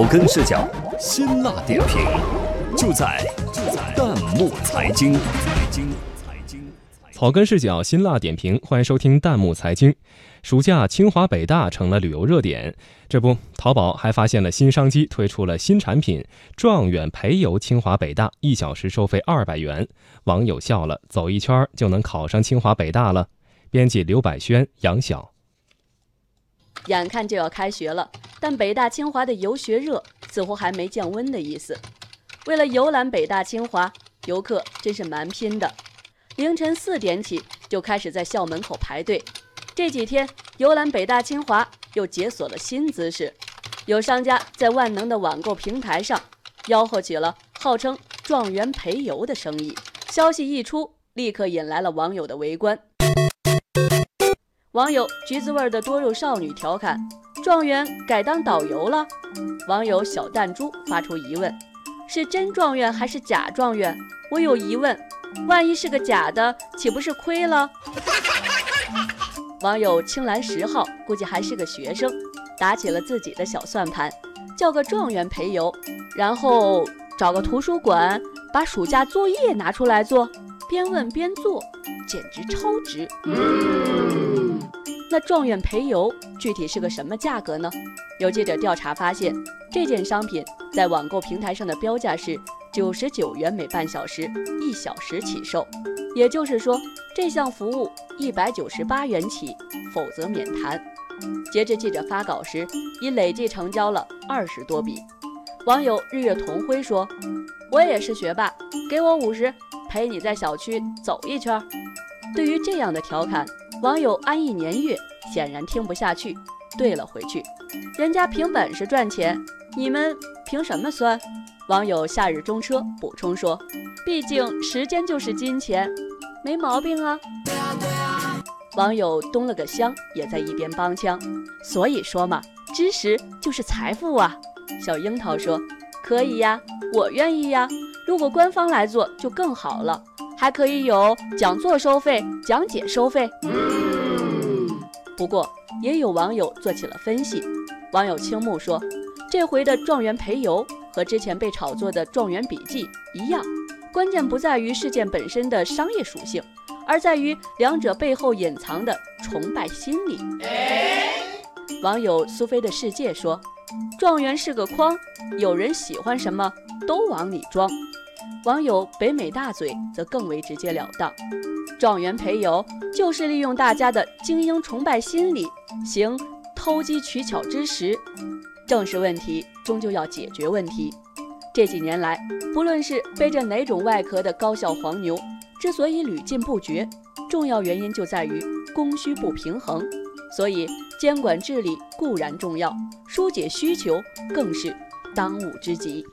草根视角，辛辣点评，就在就在弹幕财经。财经财经草根视角，辛辣点评，欢迎收听弹幕财经。暑假，清华北大成了旅游热点。这不，淘宝还发现了新商机，推出了新产品——状元陪游清华北大，一小时收费二百元。网友笑了，走一圈就能考上清华北大了。编辑刘百轩、杨晓。眼看就要开学了，但北大清华的游学热似乎还没降温的意思。为了游览北大清华，游客真是蛮拼的。凌晨四点起就开始在校门口排队。这几天游览北大清华又解锁了新姿势，有商家在万能的网购平台上吆喝起了号称“状元陪游”的生意。消息一出，立刻引来了网友的围观。网友橘子味儿的多肉少女调侃：“状元改当导游了。”网友小弹珠发出疑问：“是真状元还是假状元？我有疑问，万一是个假的，岂不是亏了？” 网友青蓝十号估计还是个学生，打起了自己的小算盘，叫个状元陪游，然后找个图书馆，把暑假作业拿出来做，边问边做，简直超值。那状元陪游具体是个什么价格呢？有记者调查发现，这件商品在网购平台上的标价是九十九元每半小时，一小时起售。也就是说，这项服务一百九十八元起，否则免谈。截至记者发稿时，已累计成交了二十多笔。网友日月同辉说：“我也是学霸，给我五十，陪你在小区走一圈。”对于这样的调侃，网友安逸年月显然听不下去，怼了回去：“人家凭本事赚钱，你们凭什么酸？”网友夏日中车补充说：“毕竟时间就是金钱，没毛病啊。”网友东了个香也在一边帮腔：“所以说嘛，知识就是财富啊。”小樱桃说：“可以呀，我愿意呀。如果官方来做就更好了。”还可以有讲座收费、讲解收费。不过，也有网友做起了分析。网友青木说：“这回的状元陪游和之前被炒作的状元笔记一样，关键不在于事件本身的商业属性，而在于两者背后隐藏的崇拜心理。”网友苏菲的世界说：“状元是个筐，有人喜欢什么都往里装。”网友北美大嘴则更为直截了当：“状元陪游就是利用大家的精英崇拜心理，行偷机取巧之实。正是问题终究要解决问题。这几年来，不论是背着哪种外壳的高校黄牛，之所以屡禁不绝，重要原因就在于供需不平衡。所以，监管治理固然重要，疏解需求更是当务之急。”